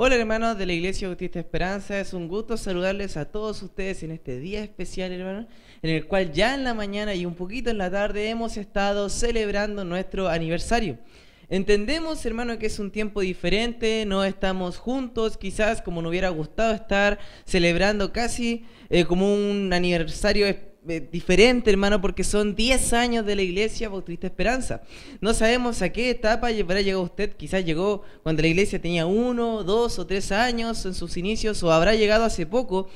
Hola hermanos de la Iglesia Bautista Esperanza, es un gusto saludarles a todos ustedes en este día especial hermanos, en el cual ya en la mañana y un poquito en la tarde hemos estado celebrando nuestro aniversario. Entendemos, hermano, que es un tiempo diferente, no estamos juntos, quizás como nos hubiera gustado estar celebrando casi eh, como un aniversario especial eh, diferente, hermano, porque son 10 años de la iglesia Bautista Esperanza. No sabemos a qué etapa habrá llegado usted, quizás llegó cuando la iglesia tenía uno, dos o tres años en sus inicios, o habrá llegado hace poco.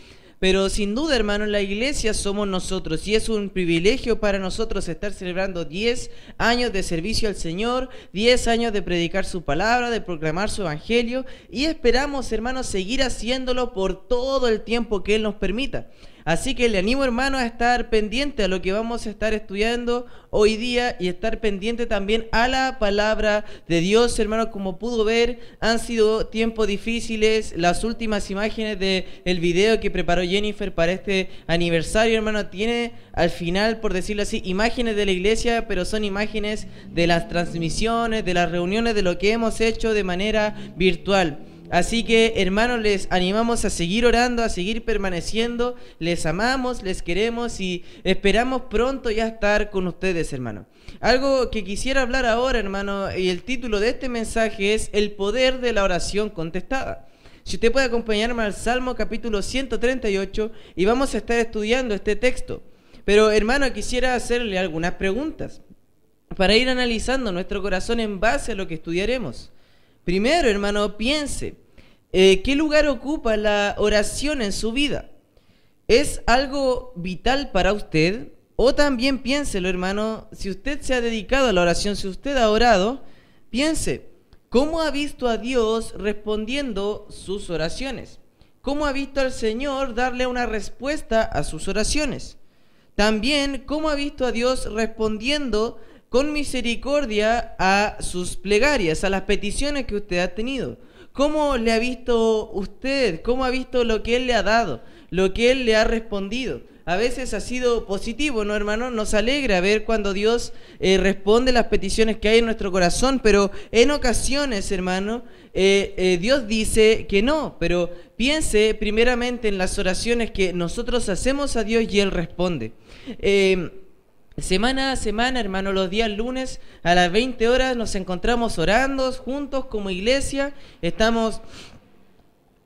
Pero sin duda, hermano, la iglesia somos nosotros y es un privilegio para nosotros estar celebrando 10 años de servicio al Señor, 10 años de predicar su palabra, de proclamar su evangelio y esperamos, hermanos, seguir haciéndolo por todo el tiempo que Él nos permita. Así que le animo hermano a estar pendiente a lo que vamos a estar estudiando hoy día y estar pendiente también a la palabra de Dios, hermano, como pudo ver, han sido tiempos difíciles, las últimas imágenes del el video que preparó Jennifer para este aniversario, hermano, tiene al final, por decirlo así, imágenes de la iglesia, pero son imágenes de las transmisiones, de las reuniones, de lo que hemos hecho de manera virtual. Así que, hermanos, les animamos a seguir orando, a seguir permaneciendo. Les amamos, les queremos y esperamos pronto ya estar con ustedes, hermano. Algo que quisiera hablar ahora, hermano, y el título de este mensaje es El poder de la oración contestada. Si usted puede acompañarme al Salmo capítulo 138 y vamos a estar estudiando este texto. Pero, hermano, quisiera hacerle algunas preguntas para ir analizando nuestro corazón en base a lo que estudiaremos. Primero, hermano, piense, eh, ¿qué lugar ocupa la oración en su vida? ¿Es algo vital para usted? O también piénselo, hermano, si usted se ha dedicado a la oración, si usted ha orado, piense, ¿cómo ha visto a Dios respondiendo sus oraciones? ¿Cómo ha visto al Señor darle una respuesta a sus oraciones? También, ¿cómo ha visto a Dios respondiendo con misericordia a sus plegarias, a las peticiones que usted ha tenido. ¿Cómo le ha visto usted? ¿Cómo ha visto lo que Él le ha dado? Lo que Él le ha respondido. A veces ha sido positivo, ¿no, hermano? Nos alegra ver cuando Dios eh, responde las peticiones que hay en nuestro corazón, pero en ocasiones, hermano, eh, eh, Dios dice que no, pero piense primeramente en las oraciones que nosotros hacemos a Dios y Él responde. Semana a semana, hermano, los días lunes a las 20 horas nos encontramos orando juntos como iglesia. Estamos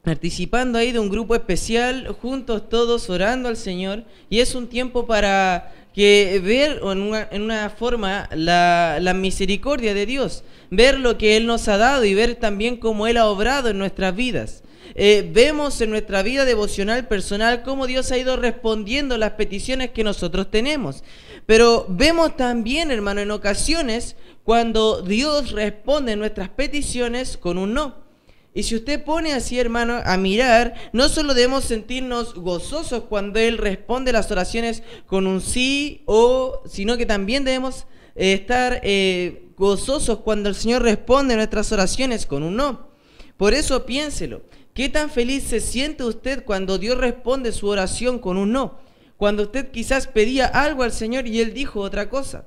participando ahí de un grupo especial, juntos todos orando al Señor. Y es un tiempo para que ver en una, forma la, la, misericordia de Dios, ver lo que Él nos ha dado y ver también cómo Él ha obrado en nuestras vidas. Eh, vemos en nuestra vida devocional personal cómo Dios ha ido respondiendo las peticiones que nosotros tenemos. Pero vemos también, hermano, en ocasiones cuando Dios responde nuestras peticiones con un no. Y si usted pone así, hermano, a mirar, no solo debemos sentirnos gozosos cuando Él responde las oraciones con un sí o, sino que también debemos eh, estar eh, gozosos cuando el Señor responde nuestras oraciones con un no. Por eso piénselo. ¿Qué tan feliz se siente usted cuando Dios responde su oración con un no? Cuando usted quizás pedía algo al Señor y Él dijo otra cosa.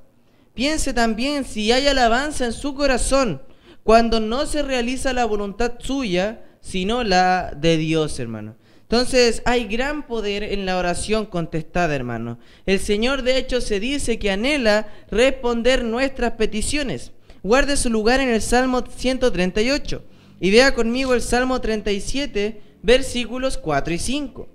Piense también si hay alabanza en su corazón cuando no se realiza la voluntad suya, sino la de Dios, hermano. Entonces hay gran poder en la oración contestada, hermano. El Señor de hecho se dice que anhela responder nuestras peticiones. Guarde su lugar en el Salmo 138. Y vea conmigo el Salmo 37, versículos 4 y 5.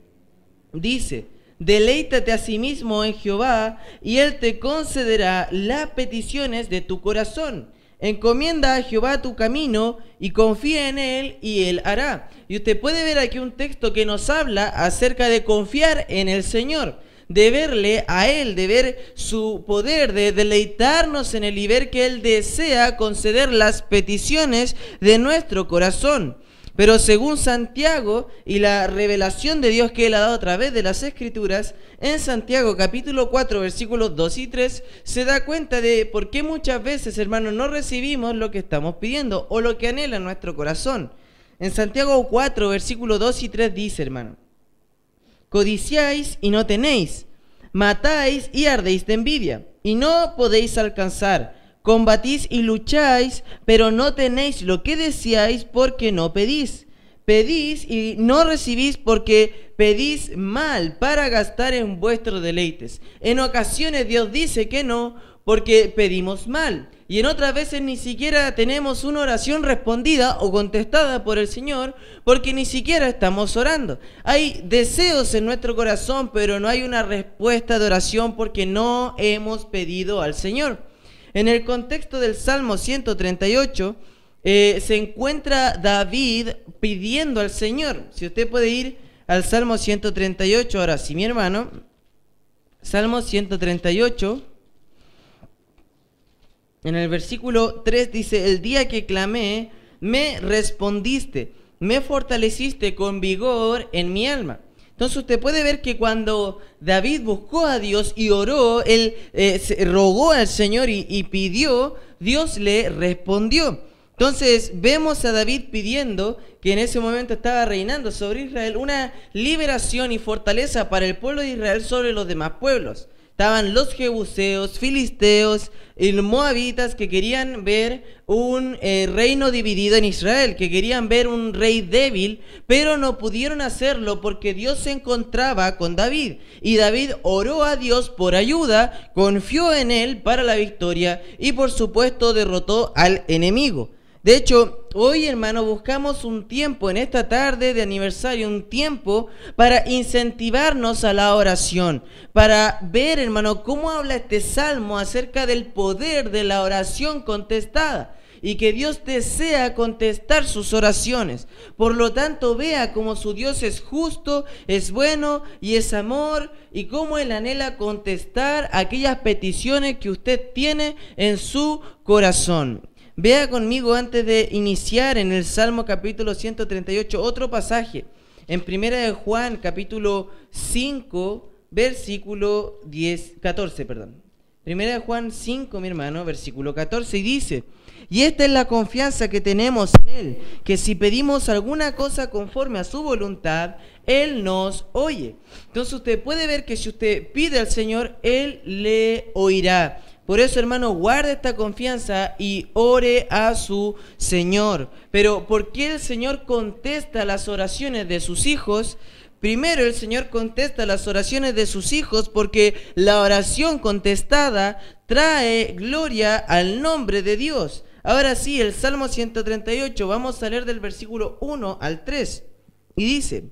Dice, deleítate a sí mismo en Jehová, y Él te concederá las peticiones de tu corazón. Encomienda a Jehová tu camino y confía en Él y Él hará. Y usted puede ver aquí un texto que nos habla acerca de confiar en el Señor de verle a Él, de ver su poder, de deleitarnos en Él y ver que Él desea conceder las peticiones de nuestro corazón. Pero según Santiago y la revelación de Dios que Él ha dado a través de las Escrituras, en Santiago capítulo 4 versículos 2 y 3 se da cuenta de por qué muchas veces, hermanos, no recibimos lo que estamos pidiendo o lo que anhela nuestro corazón. En Santiago 4 versículos 2 y 3 dice, hermano, Codiciáis y no tenéis, matáis y ardéis de envidia, y no podéis alcanzar. Combatís y lucháis, pero no tenéis lo que deseáis porque no pedís. Pedís y no recibís porque pedís mal para gastar en vuestros deleites. En ocasiones Dios dice que no porque pedimos mal. Y en otras veces ni siquiera tenemos una oración respondida o contestada por el Señor porque ni siquiera estamos orando. Hay deseos en nuestro corazón, pero no hay una respuesta de oración porque no hemos pedido al Señor. En el contexto del Salmo 138, eh, se encuentra David pidiendo al Señor. Si usted puede ir al Salmo 138, ahora sí, mi hermano, Salmo 138, en el versículo 3 dice, el día que clamé, me respondiste, me fortaleciste con vigor en mi alma. Entonces usted puede ver que cuando David buscó a Dios y oró, él eh, rogó al Señor y pidió, Dios le respondió. Entonces vemos a David pidiendo, que en ese momento estaba reinando sobre Israel, una liberación y fortaleza para el pueblo de Israel sobre los demás pueblos. Estaban los jebuseos, filisteos y moabitas que querían ver un eh, reino dividido en Israel, que querían ver un rey débil, pero no pudieron hacerlo porque Dios se encontraba con David. Y David oró a Dios por ayuda, confió en él para la victoria y por supuesto derrotó al enemigo. De hecho, hoy hermano buscamos un tiempo en esta tarde de aniversario, un tiempo para incentivarnos a la oración, para ver hermano cómo habla este salmo acerca del poder de la oración contestada y que Dios desea contestar sus oraciones. Por lo tanto, vea cómo su Dios es justo, es bueno y es amor y cómo Él anhela contestar aquellas peticiones que usted tiene en su corazón. Vea conmigo antes de iniciar en el Salmo capítulo 138 otro pasaje. En primera de Juan capítulo 5 versículo 10, 14, perdón. Primera de Juan 5, mi hermano, versículo 14 y dice, y esta es la confianza que tenemos en Él, que si pedimos alguna cosa conforme a su voluntad, Él nos oye. Entonces usted puede ver que si usted pide al Señor, Él le oirá. Por eso, hermano, guarde esta confianza y ore a su Señor. Pero ¿por qué el Señor contesta las oraciones de sus hijos? Primero el Señor contesta las oraciones de sus hijos porque la oración contestada trae gloria al nombre de Dios. Ahora sí, el Salmo 138, vamos a leer del versículo 1 al 3. Y dice,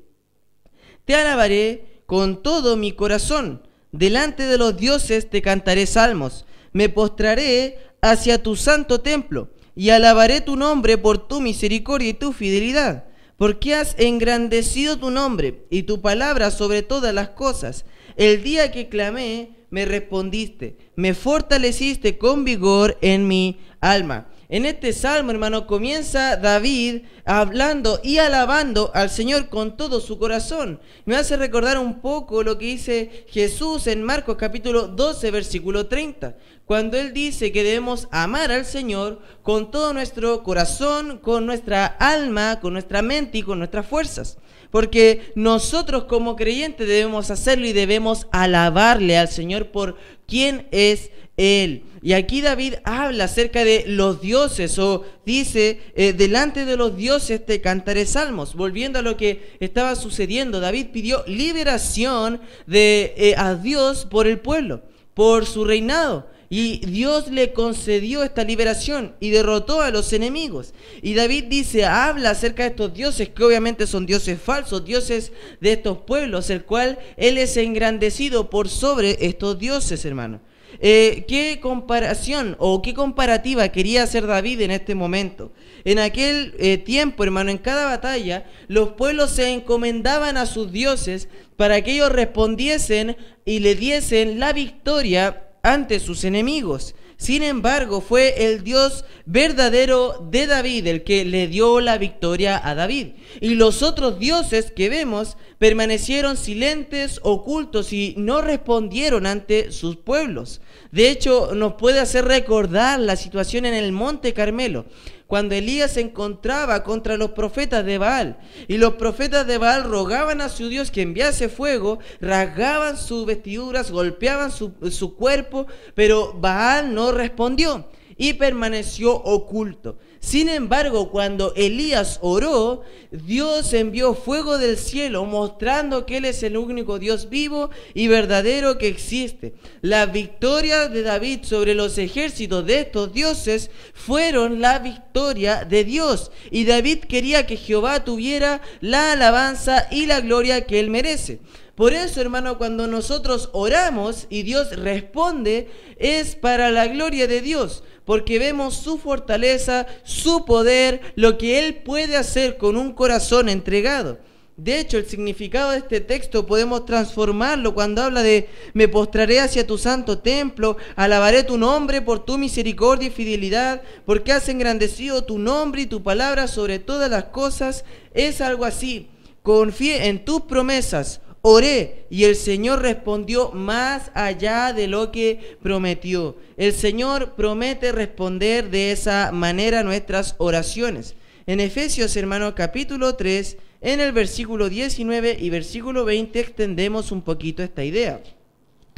Te alabaré con todo mi corazón, delante de los dioses te cantaré salmos me postraré hacia tu santo templo y alabaré tu nombre por tu misericordia y tu fidelidad, porque has engrandecido tu nombre y tu palabra sobre todas las cosas. El día que clamé, me respondiste, me fortaleciste con vigor en mi alma. En este salmo, hermano, comienza David hablando y alabando al Señor con todo su corazón. Me hace recordar un poco lo que dice Jesús en Marcos capítulo 12, versículo 30, cuando Él dice que debemos amar al Señor con todo nuestro corazón, con nuestra alma, con nuestra mente y con nuestras fuerzas. Porque nosotros como creyentes debemos hacerlo y debemos alabarle al Señor por quien es él. Y aquí David habla acerca de los dioses o dice, eh, delante de los dioses te cantaré salmos. Volviendo a lo que estaba sucediendo, David pidió liberación de, eh, a Dios por el pueblo, por su reinado. Y Dios le concedió esta liberación y derrotó a los enemigos. Y David dice, habla acerca de estos dioses, que obviamente son dioses falsos, dioses de estos pueblos, el cual Él es engrandecido por sobre estos dioses, hermano. Eh, ¿Qué comparación o qué comparativa quería hacer David en este momento? En aquel eh, tiempo, hermano, en cada batalla, los pueblos se encomendaban a sus dioses para que ellos respondiesen y le diesen la victoria ante sus enemigos. Sin embargo, fue el Dios verdadero de David el que le dio la victoria a David. Y los otros dioses que vemos permanecieron silentes, ocultos y no respondieron ante sus pueblos. De hecho, nos puede hacer recordar la situación en el Monte Carmelo cuando Elías se encontraba contra los profetas de Baal. Y los profetas de Baal rogaban a su Dios que enviase fuego, rasgaban sus vestiduras, golpeaban su, su cuerpo, pero Baal no respondió y permaneció oculto. Sin embargo, cuando Elías oró, Dios envió fuego del cielo mostrando que Él es el único Dios vivo y verdadero que existe. La victoria de David sobre los ejércitos de estos dioses fueron la victoria de Dios. Y David quería que Jehová tuviera la alabanza y la gloria que Él merece. Por eso, hermano, cuando nosotros oramos y Dios responde, es para la gloria de Dios, porque vemos su fortaleza, su poder, lo que Él puede hacer con un corazón entregado. De hecho, el significado de este texto podemos transformarlo cuando habla de me postraré hacia tu santo templo, alabaré tu nombre por tu misericordia y fidelidad, porque has engrandecido tu nombre y tu palabra sobre todas las cosas. Es algo así. Confíe en tus promesas, Oré y el Señor respondió más allá de lo que prometió. El Señor promete responder de esa manera nuestras oraciones. En Efesios, hermano, capítulo 3, en el versículo 19 y versículo 20 extendemos un poquito esta idea.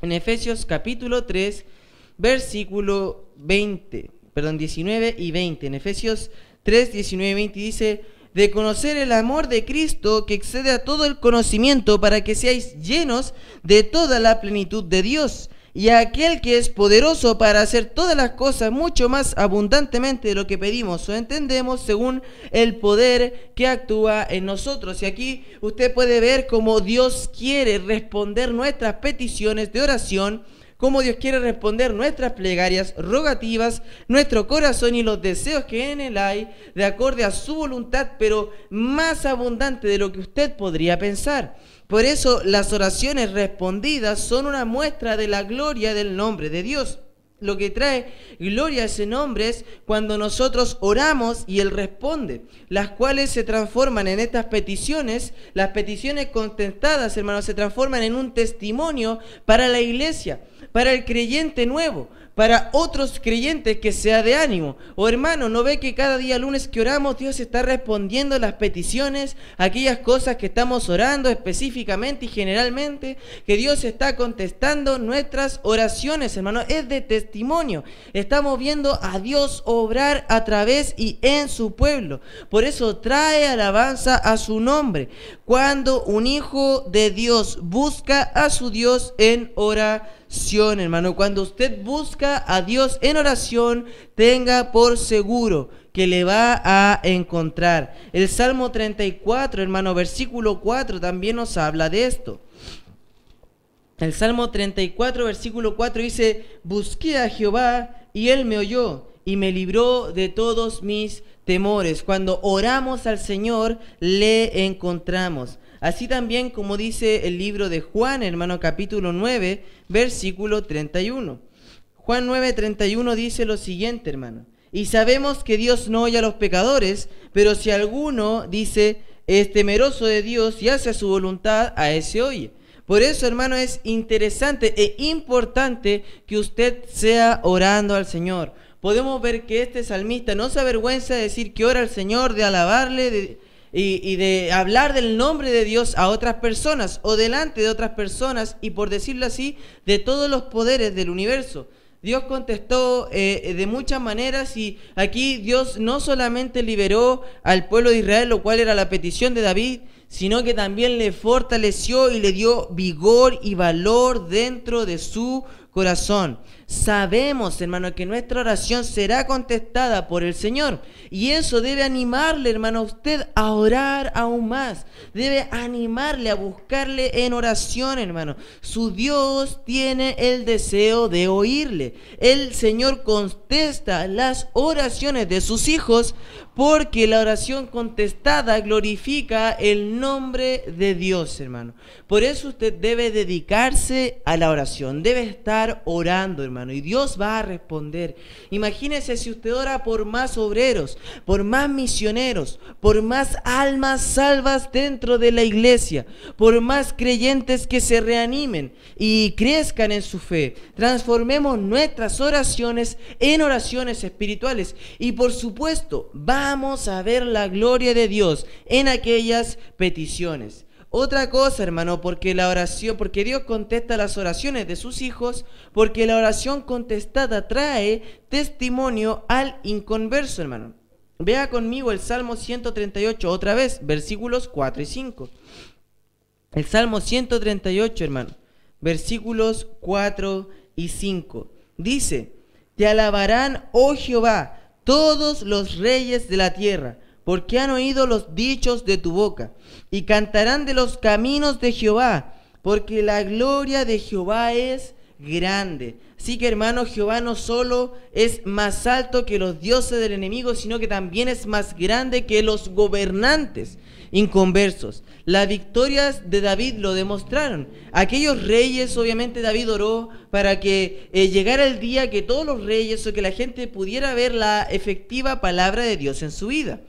En Efesios capítulo 3, versículo 20, perdón, 19 y 20. En Efesios 3, 19 y 20 dice, de conocer el amor de Cristo que excede a todo el conocimiento para que seáis llenos de toda la plenitud de Dios. Y aquel que es poderoso para hacer todas las cosas mucho más abundantemente de lo que pedimos o entendemos según el poder que actúa en nosotros. Y aquí usted puede ver cómo Dios quiere responder nuestras peticiones de oración cómo Dios quiere responder nuestras plegarias, rogativas, nuestro corazón y los deseos que en él hay, de acorde a su voluntad, pero más abundante de lo que usted podría pensar. Por eso las oraciones respondidas son una muestra de la gloria del nombre de Dios. Lo que trae gloria a ese nombre es cuando nosotros oramos y Él responde, las cuales se transforman en estas peticiones, las peticiones contestadas, hermanos, se transforman en un testimonio para la iglesia para el creyente nuevo, para otros creyentes que sea de ánimo. O hermano, ¿no ve que cada día lunes que oramos Dios está respondiendo las peticiones, aquellas cosas que estamos orando específicamente y generalmente, que Dios está contestando nuestras oraciones, hermano? Es de testimonio. Estamos viendo a Dios obrar a través y en su pueblo. Por eso trae alabanza a su nombre. Cuando un hijo de Dios busca a su Dios en oración hermano. Cuando usted busca a Dios en oración, tenga por seguro que le va a encontrar. El Salmo 34, hermano, versículo 4 también nos habla de esto. El Salmo 34, versículo 4 dice, busqué a Jehová y él me oyó y me libró de todos mis temores. Cuando oramos al Señor, le encontramos. Así también como dice el libro de Juan, hermano, capítulo 9, versículo 31. Juan 9, 31 dice lo siguiente, hermano. Y sabemos que Dios no oye a los pecadores, pero si alguno dice, es temeroso de Dios y hace su voluntad, a ese oye. Por eso, hermano, es interesante e importante que usted sea orando al Señor. Podemos ver que este salmista no se avergüenza de decir que ora al Señor, de alabarle, de, y, de hablar del nombre de Dios a otras personas o delante de otras personas y por decirlo así, de todos los poderes del universo. Dios contestó eh, de muchas maneras y aquí Dios no solamente liberó al pueblo de Israel, lo cual era la petición de David, sino que también le fortaleció y le dio vigor y valor dentro de su corazón. Sabemos, hermano, que nuestra oración será contestada por el Señor. Y eso debe animarle, hermano, a usted a orar aún más. Debe animarle a buscarle en oración, hermano. Su Dios tiene el deseo de oírle. El Señor contesta las oraciones de sus hijos porque la oración contestada glorifica el nombre de Dios, hermano. Por eso usted debe dedicarse a la oración, debe estar orando, hermano, y Dios va a responder. Imagínese si usted ora por más obreros, por más misioneros, por más almas salvas dentro de la iglesia, por más creyentes que se reanimen y crezcan en su fe. Transformemos nuestras oraciones en oraciones espirituales y por supuesto, va vamos a ver la gloria de Dios en aquellas peticiones. Otra cosa, hermano, porque la oración, porque Dios contesta las oraciones de sus hijos, porque la oración contestada trae testimonio al inconverso, hermano. Vea conmigo el Salmo 138 otra vez, versículos 4 y 5. El Salmo 138, hermano, versículos 4 y 5. Dice, te alabarán, oh Jehová, todos los reyes de la tierra, porque han oído los dichos de tu boca, y cantarán de los caminos de Jehová, porque la gloria de Jehová es grande. Así que hermano, Jehová no solo es más alto que los dioses del enemigo, sino que también es más grande que los gobernantes inconversos. Las victorias de David lo demostraron. Aquellos reyes, obviamente David oró para que eh, llegara el día que todos los reyes o que la gente pudiera ver la efectiva palabra de Dios en su vida.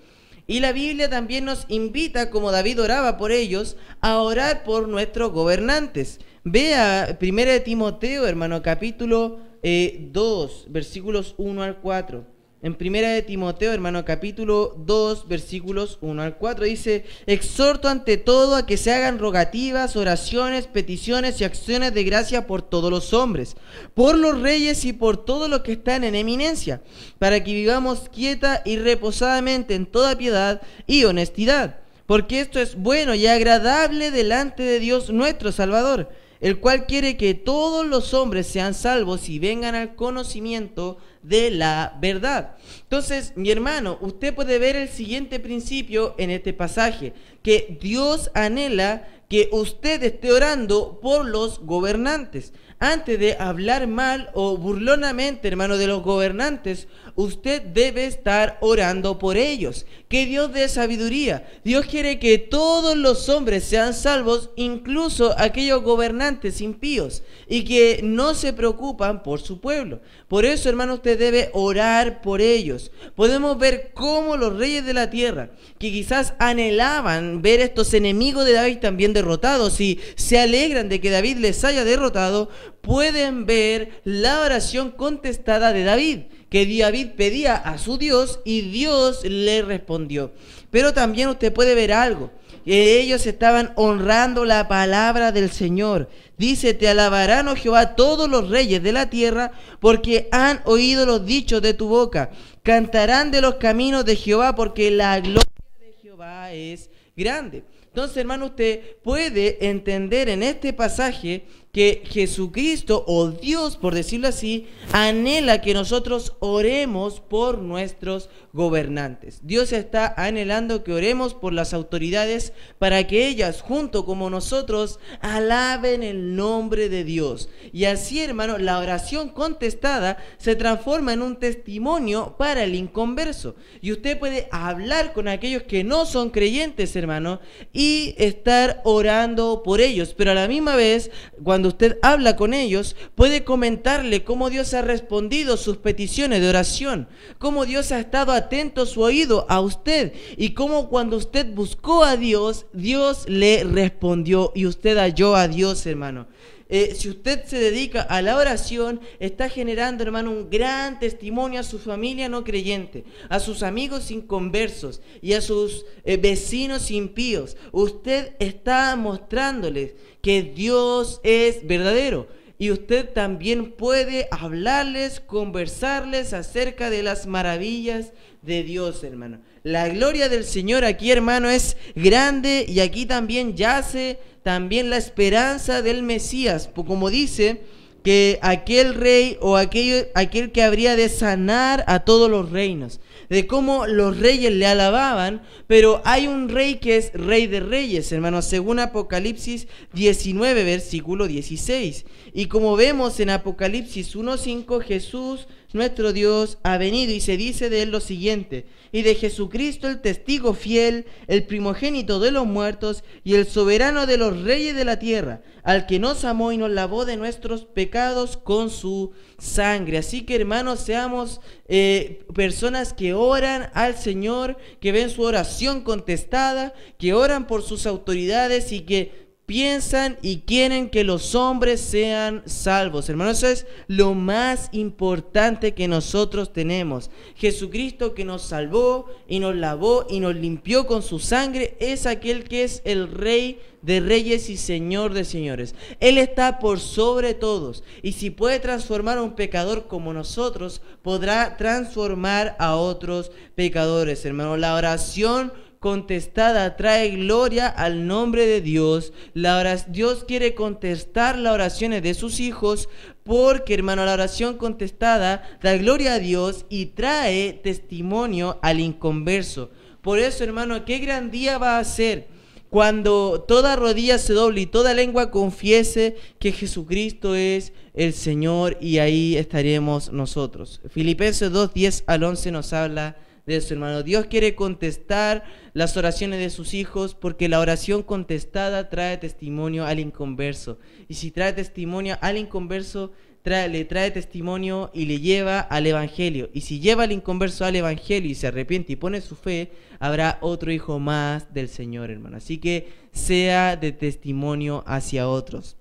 Y la Biblia también nos invita, como David oraba por ellos, a orar por nuestros gobernantes. Vea 1 Timoteo, hermano, capítulo 2, eh, versículos 1 al 4. En primera de Timoteo, hermano, capítulo 2, versículos 1 al 4, dice, exhorto ante todo a que se hagan rogativas, oraciones, peticiones y acciones de gracia por todos los hombres, por los reyes y por todos los que están en eminencia, para que vivamos quieta y reposadamente en toda piedad y honestidad, porque esto es bueno y agradable delante de Dios nuestro Salvador, el cual quiere que todos los hombres sean salvos y vengan al conocimiento de la verdad. Entonces, mi hermano, usted puede ver el siguiente principio en este pasaje, que Dios anhela que usted esté orando por los gobernantes. Antes de hablar mal o burlonamente, hermano, de los gobernantes, usted debe estar orando por ellos. Que Dios dé sabiduría. Dios quiere que todos los hombres sean salvos, incluso aquellos gobernantes impíos, y que no se preocupan por su pueblo. Por eso, hermano, usted debe orar por ellos. Podemos ver cómo los reyes de la tierra, que quizás anhelaban ver estos enemigos de David también derrotados y se alegran de que David les haya derrotado, pueden ver la oración contestada de David, que David pedía a su Dios y Dios le respondió. Pero también usted puede ver algo. Ellos estaban honrando la palabra del Señor. Dice, te alabarán, oh Jehová, todos los reyes de la tierra, porque han oído los dichos de tu boca. Cantarán de los caminos de Jehová, porque la gloria de Jehová es grande. Entonces, hermano, usted puede entender en este pasaje que Jesucristo o Dios, por decirlo así, anhela que nosotros oremos por nuestros gobernantes. Dios está anhelando que oremos por las autoridades para que ellas, junto como nosotros, alaben el nombre de Dios. Y así, hermano, la oración contestada se transforma en un testimonio para el inconverso. Y usted puede hablar con aquellos que no son creyentes, hermano, y estar orando por ellos. Pero a la misma vez, cuando usted habla con ellos, puede comentarle cómo Dios ha respondido sus peticiones de oración, cómo Dios ha estado atento su oído a usted y cómo cuando usted buscó a Dios, Dios le respondió y usted halló a Dios, hermano. Eh, si usted se dedica a la oración, está generando, hermano, un gran testimonio a su familia no creyente, a sus amigos inconversos y a sus eh, vecinos impíos. Usted está mostrándoles que Dios es verdadero. Y usted también puede hablarles, conversarles acerca de las maravillas de Dios, hermano. La gloria del Señor aquí, hermano, es grande y aquí también yace también la esperanza del Mesías, como dice que aquel rey o aquel, aquel que habría de sanar a todos los reinos de cómo los reyes le alababan, pero hay un rey que es rey de reyes, hermanos, según Apocalipsis 19, versículo 16. Y como vemos en Apocalipsis 1.5, Jesús, nuestro Dios, ha venido y se dice de él lo siguiente, y de Jesucristo el testigo fiel, el primogénito de los muertos y el soberano de los reyes de la tierra, al que nos amó y nos lavó de nuestros pecados con su sangre. Así que hermanos, seamos eh, personas que oran al Señor, que ven su oración contestada, que oran por sus autoridades y que piensan y quieren que los hombres sean salvos. Hermanos, eso es lo más importante que nosotros tenemos. Jesucristo que nos salvó y nos lavó y nos limpió con su sangre es aquel que es el rey de reyes y señor de señores. Él está por sobre todos. Y si puede transformar a un pecador como nosotros, podrá transformar a otros pecadores. Hermano, la oración contestada trae gloria al nombre de Dios. La Dios quiere contestar las oraciones de sus hijos porque, hermano, la oración contestada da gloria a Dios y trae testimonio al inconverso. Por eso, hermano, qué gran día va a ser cuando toda rodilla se doble y toda lengua confiese que Jesucristo es el Señor y ahí estaremos nosotros. Filipenses 2, 10 al 11 nos habla de eso, hermano. Dios quiere contestar las oraciones de sus hijos porque la oración contestada trae testimonio al inconverso. Y si trae testimonio al inconverso, le trae testimonio y le lleva al Evangelio. Y si lleva al inconverso al Evangelio y se arrepiente y pone su fe, habrá otro hijo más del Señor, hermano. Así que sea de testimonio hacia otros.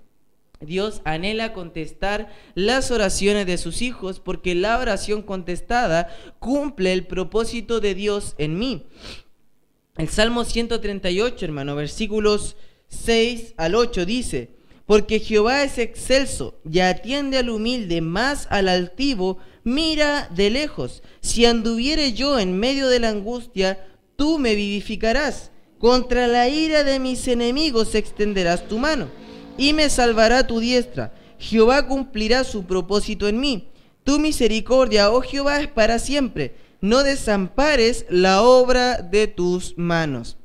Dios anhela contestar las oraciones de sus hijos porque la oración contestada cumple el propósito de Dios en mí. El Salmo 138, hermano, versículos 6 al 8 dice, porque Jehová es excelso y atiende al humilde, más al altivo mira de lejos. Si anduviere yo en medio de la angustia, tú me vivificarás. Contra la ira de mis enemigos extenderás tu mano y me salvará tu diestra. Jehová cumplirá su propósito en mí. Tu misericordia, oh Jehová, es para siempre. No desampares la obra de tus manos.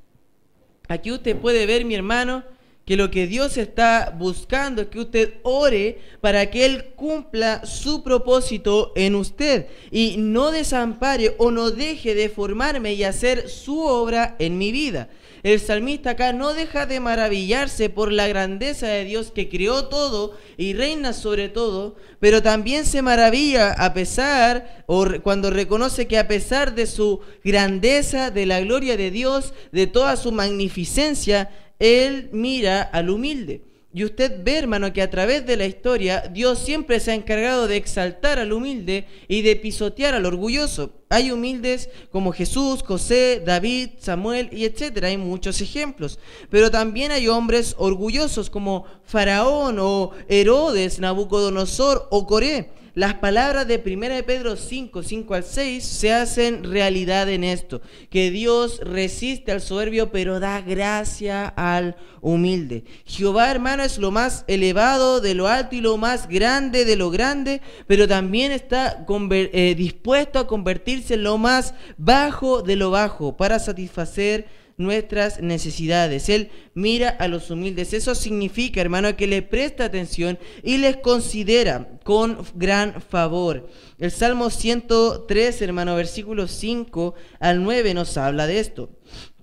Aquí usted puede ver, mi hermano, que lo que Dios está buscando es que usted ore para que Él cumpla su propósito en usted y no desampare o no deje de formarme y hacer su obra en mi vida el salmista acá no deja de maravillarse por la grandeza de Dios que creó todo y reina sobre todo, pero también se maravilla a pesar, o cuando reconoce que a pesar de su grandeza, de la gloria de Dios, de toda su magnificencia, Él mira al humilde. Y usted ve, hermano, que a través de la historia Dios siempre se ha encargado de exaltar al humilde y de pisotear al orgulloso. Hay humildes como Jesús, José, David, Samuel y etcétera. Hay muchos ejemplos. Pero también hay hombres orgullosos como Faraón o Herodes, Nabucodonosor o Coré las palabras de 1 de Pedro 5, 5 al 6 se hacen realidad en esto, que Dios resiste al soberbio pero da gracia al humilde. Jehová hermano es lo más elevado de lo alto y lo más grande de lo grande, pero también está eh, dispuesto a convertirse en lo más bajo de lo bajo para satisfacer nuestras necesidades. Él mira a los humildes. Eso significa, hermano, que le presta atención y les considera con gran favor. El Salmo 103, hermano, versículos 5 al 9 nos habla de esto.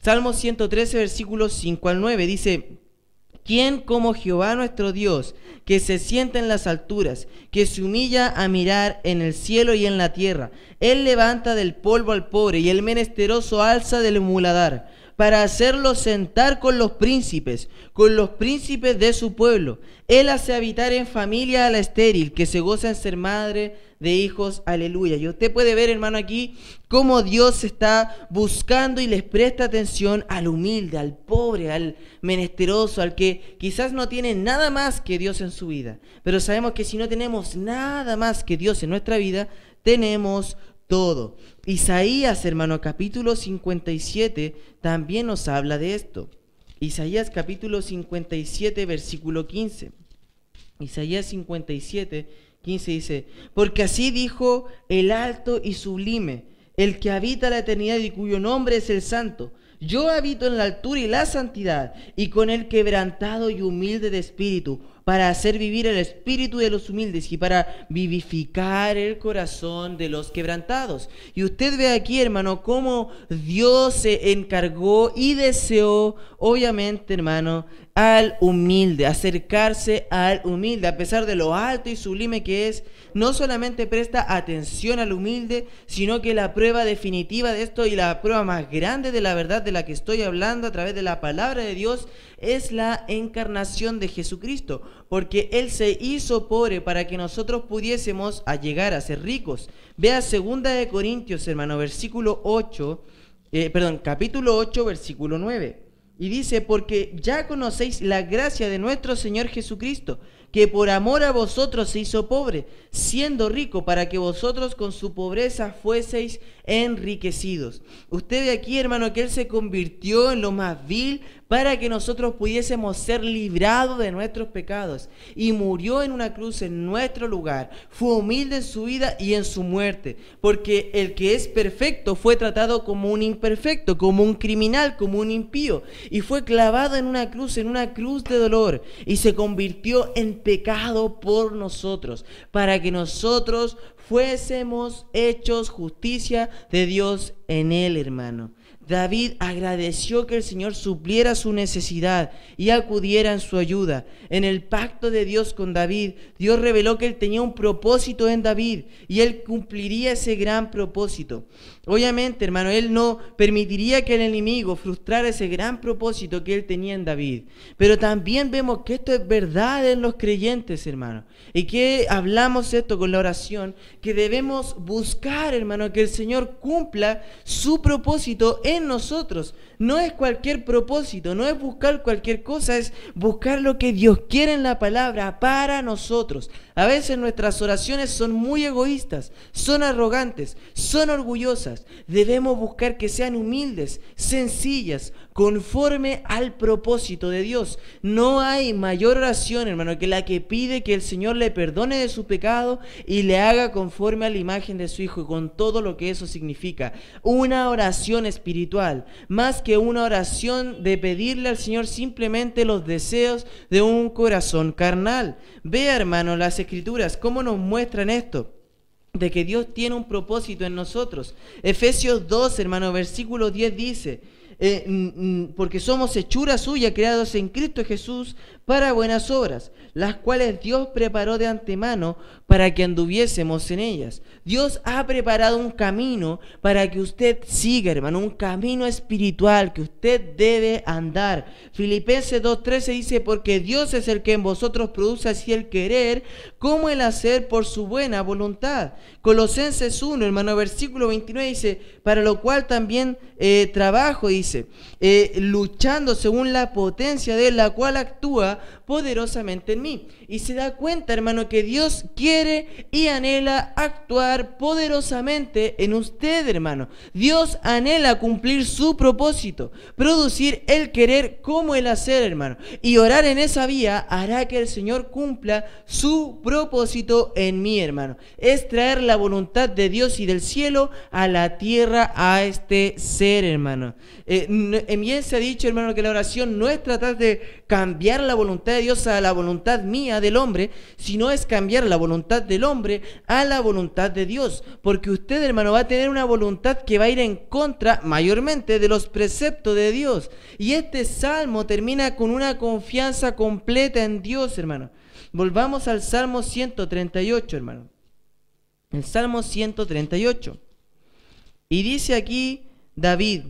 Salmo 113, versículos 5 al 9 dice, ¿quién como Jehová nuestro Dios, que se sienta en las alturas, que se humilla a mirar en el cielo y en la tierra? Él levanta del polvo al pobre y el menesteroso alza del muladar para hacerlo sentar con los príncipes, con los príncipes de su pueblo. Él hace habitar en familia a la estéril, que se goza en ser madre de hijos, aleluya. Y usted puede ver, hermano, aquí cómo Dios está buscando y les presta atención al humilde, al pobre, al menesteroso, al que quizás no tiene nada más que Dios en su vida. Pero sabemos que si no tenemos nada más que Dios en nuestra vida, tenemos todo. Isaías, hermano, capítulo 57 también nos habla de esto. Isaías capítulo 57, versículo 15. Isaías 57, 15 dice, porque así dijo el alto y sublime, el que habita la eternidad y cuyo nombre es el santo. Yo habito en la altura y la santidad, y con el quebrantado y humilde de espíritu, para hacer vivir el espíritu de los humildes y para vivificar el corazón de los quebrantados. Y usted ve aquí, hermano, cómo Dios se encargó y deseó, obviamente, hermano, al humilde, acercarse al humilde, a pesar de lo alto y sublime que es, no solamente presta atención al humilde, sino que la prueba definitiva de esto y la prueba más grande de la verdad de la que estoy hablando a través de la palabra de Dios es la encarnación de Jesucristo, porque Él se hizo pobre para que nosotros pudiésemos llegar a ser ricos. Vea segunda de Corintios, hermano, versículo 8, eh, perdón, capítulo 8, versículo 9. Y dice, porque ya conocéis la gracia de nuestro Señor Jesucristo, que por amor a vosotros se hizo pobre, siendo rico, para que vosotros con su pobreza fueseis enriquecidos. Usted ve aquí, hermano, que Él se convirtió en lo más vil para que nosotros pudiésemos ser librados de nuestros pecados. Y murió en una cruz en nuestro lugar. Fue humilde en su vida y en su muerte. Porque el que es perfecto fue tratado como un imperfecto, como un criminal, como un impío. Y fue clavado en una cruz, en una cruz de dolor. Y se convirtió en pecado por nosotros. Para que nosotros fuésemos hechos justicia de Dios en él, hermano. David agradeció que el Señor supliera su necesidad y acudiera en su ayuda. En el pacto de Dios con David, Dios reveló que él tenía un propósito en David y él cumpliría ese gran propósito. Obviamente, hermano, él no permitiría que el enemigo frustrara ese gran propósito que él tenía en David. Pero también vemos que esto es verdad en los creyentes, hermano. Y que hablamos esto con la oración, que debemos buscar, hermano, que el Señor cumpla su propósito en nosotros. No es cualquier propósito, no es buscar cualquier cosa, es buscar lo que Dios quiere en la palabra para nosotros. A veces nuestras oraciones son muy egoístas, son arrogantes, son orgullosas. Debemos buscar que sean humildes, sencillas, conforme al propósito de Dios. No hay mayor oración, hermano, que la que pide que el Señor le perdone de su pecado y le haga conforme a la imagen de su Hijo y con todo lo que eso significa. Una oración espiritual, más que una oración de pedirle al Señor simplemente los deseos de un corazón carnal. Vea, hermano, las escrituras, cómo nos muestran esto de que Dios tiene un propósito en nosotros. Efesios 2, hermano, versículo 10 dice, eh, porque somos hechura suya, creados en Cristo Jesús para buenas obras, las cuales Dios preparó de antemano para que anduviésemos en ellas. Dios ha preparado un camino para que usted siga, hermano, un camino espiritual que usted debe andar. Filipenses 2.13 dice, porque Dios es el que en vosotros produce así el querer como el hacer por su buena voluntad. Colosenses 1, hermano, versículo 29 dice, para lo cual también eh, trabajo, dice, eh, luchando según la potencia de la cual actúa poderosamente en mí. Y se da cuenta, hermano, que Dios quiere y anhela actuar poderosamente en usted, hermano. Dios anhela cumplir su propósito, producir el querer como el hacer, hermano. Y orar en esa vía hará que el Señor cumpla su propósito en mí, hermano. Es traer la voluntad de Dios y del cielo a la tierra, a este ser, hermano. Eh, en bien se ha dicho, hermano, que la oración no es tratar de cambiar la voluntad de Dios a la voluntad mía del hombre, sino es cambiar la voluntad del hombre a la voluntad de Dios. Porque usted, hermano, va a tener una voluntad que va a ir en contra mayormente de los preceptos de Dios. Y este salmo termina con una confianza completa en Dios, hermano. Volvamos al Salmo 138, hermano. El Salmo 138. Y dice aquí David,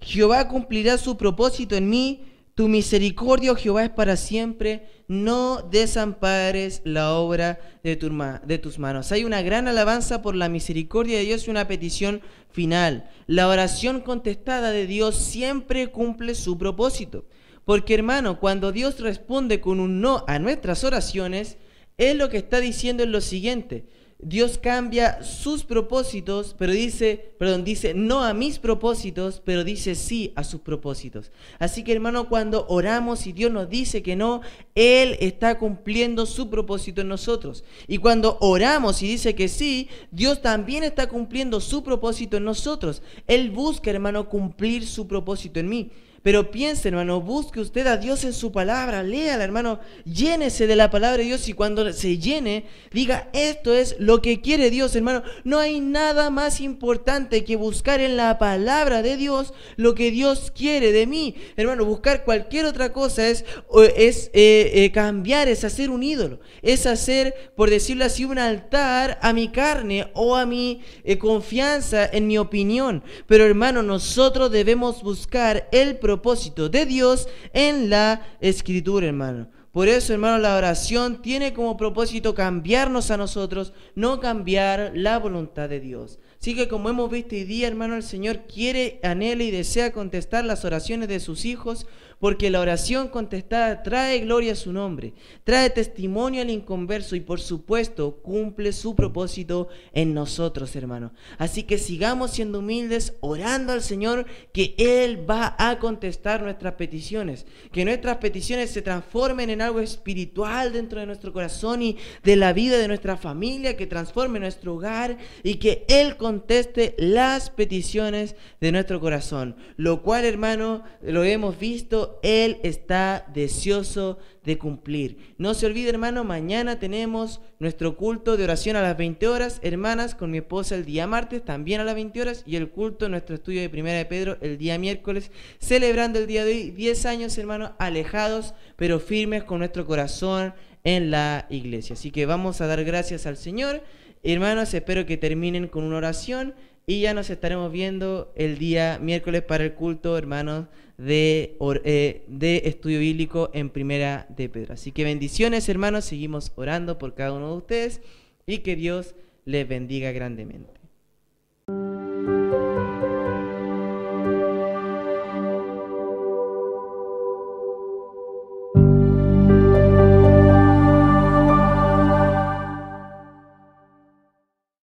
Jehová cumplirá su propósito en mí tu misericordia, oh Jehová, es para siempre. No desampares la obra de, de, tus manos. Hay una gran alabanza por la misericordia de Dios y una petición final. La oración contestada de Dios siempre cumple su propósito. Porque hermano, cuando Dios responde con un no a nuestras oraciones, Él lo que está diciendo es lo siguiente. Dios cambia sus propósitos, pero dice, perdón, dice no a mis propósitos, pero dice sí a sus propósitos. Así que hermano, cuando oramos y Dios nos dice que no, Él está cumpliendo su propósito en nosotros. Y cuando oramos y dice que sí, Dios también está cumpliendo su propósito en nosotros. Él busca, hermano, cumplir su propósito en mí. Pero piense, hermano, busque usted a Dios en su palabra, léala, hermano, llénese de la palabra de Dios y cuando se llene, diga, esto es lo que quiere Dios, hermano. No hay nada más importante que buscar en la palabra de Dios lo que Dios quiere de mí. Hermano, buscar cualquier otra cosa es, es eh, eh, cambiar, es hacer un ídolo, es hacer, por decirlo así, un altar a mi carne o a mi eh, confianza en mi opinión. Pero hermano, nosotros debemos buscar el propósito de Dios en la escritura, hermano. Por eso, hermano, la oración tiene como propósito cambiarnos a nosotros, no cambiar la voluntad de Dios. Así que como hemos visto hoy día, hermano, el Señor quiere, anhela y desea contestar las oraciones de sus hijos porque la oración contestada trae gloria a su nombre, trae testimonio al inconverso y por supuesto cumple su propósito en nosotros, hermano. Así que sigamos siendo humildes, orando al Señor que Él va a contestar nuestras peticiones, que nuestras peticiones se transformen en algo espiritual dentro de nuestro corazón y de la vida de nuestra familia, que transforme nuestro hogar y que Él conteste las peticiones de nuestro corazón, lo cual, hermano, lo hemos visto él está deseoso de cumplir. No se olvide, hermano, mañana tenemos nuestro culto de oración a las 20 horas, hermanas, con mi esposa el día martes, también a las 20 horas, y el culto, nuestro estudio de Primera de Pedro, el día miércoles, celebrando el día de hoy, 10 años, hermanos, alejados, pero firmes con nuestro corazón en la iglesia. Así que vamos a dar gracias al Señor. Hermanos, espero que terminen con una oración y ya nos estaremos viendo el día miércoles para el culto, hermanos de, or, eh, de estudio bíblico en Primera de Pedro. Así que bendiciones, hermanos. Seguimos orando por cada uno de ustedes y que Dios les bendiga grandemente.